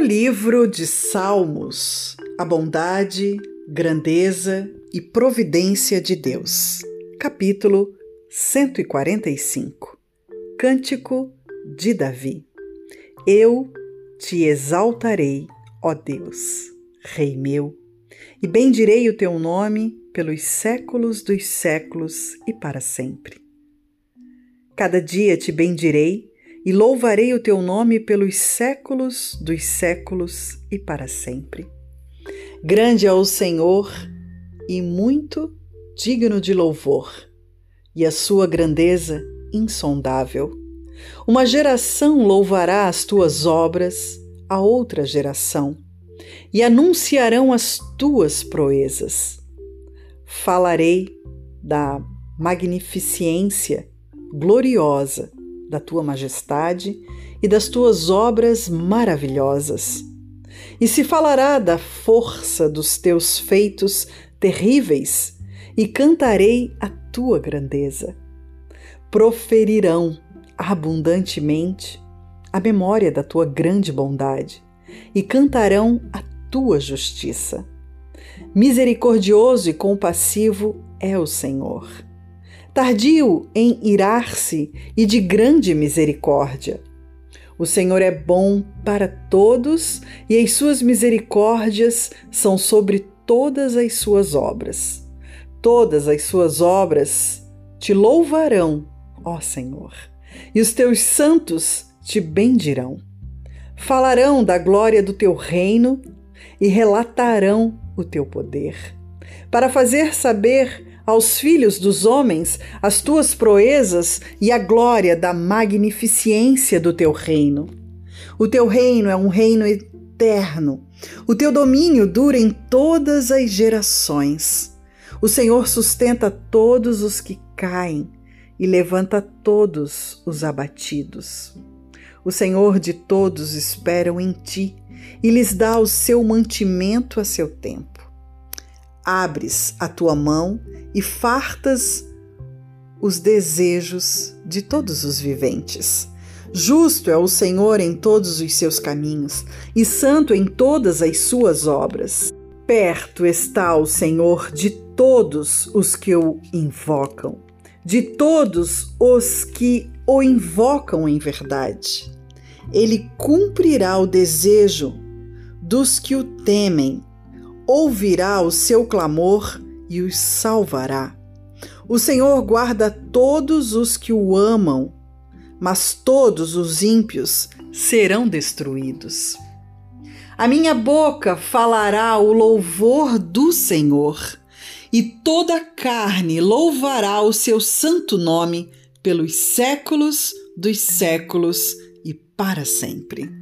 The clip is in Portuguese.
livro de Salmos, a bondade, grandeza e providência de Deus. Capítulo 145. Cântico de Davi. Eu te exaltarei, ó Deus, Rei meu, e bendirei o teu nome pelos séculos dos séculos e para sempre. Cada dia te bendirei e louvarei o teu nome pelos séculos dos séculos e para sempre. Grande é o Senhor e muito digno de louvor, e a sua grandeza insondável. Uma geração louvará as tuas obras a outra geração, e anunciarão as tuas proezas. Falarei da magnificência gloriosa da tua majestade e das tuas obras maravilhosas. E se falará da força dos teus feitos terríveis, e cantarei a tua grandeza. Proferirão abundantemente a memória da tua grande bondade, e cantarão a tua justiça. Misericordioso e compassivo é o Senhor tardio em irar-se e de grande misericórdia. O Senhor é bom para todos e as suas misericórdias são sobre todas as suas obras. Todas as suas obras te louvarão, ó Senhor, e os teus santos te bendirão. Falarão da glória do teu reino e relatarão o teu poder, para fazer saber aos filhos dos homens as tuas proezas e a glória da magnificência do teu reino. O teu reino é um reino eterno. O teu domínio dura em todas as gerações. O Senhor sustenta todos os que caem e levanta todos os abatidos. O Senhor de todos esperam em ti e lhes dá o seu mantimento a seu tempo abres a tua mão e fartas os desejos de todos os viventes. Justo é o Senhor em todos os seus caminhos e santo em todas as suas obras. Perto está o Senhor de todos os que o invocam, de todos os que o invocam em verdade. Ele cumprirá o desejo dos que o temem ouvirá o seu clamor e os salvará. O Senhor guarda todos os que o amam, mas todos os ímpios serão destruídos. A minha boca falará o louvor do Senhor, e toda carne louvará o seu santo nome pelos séculos dos séculos e para sempre.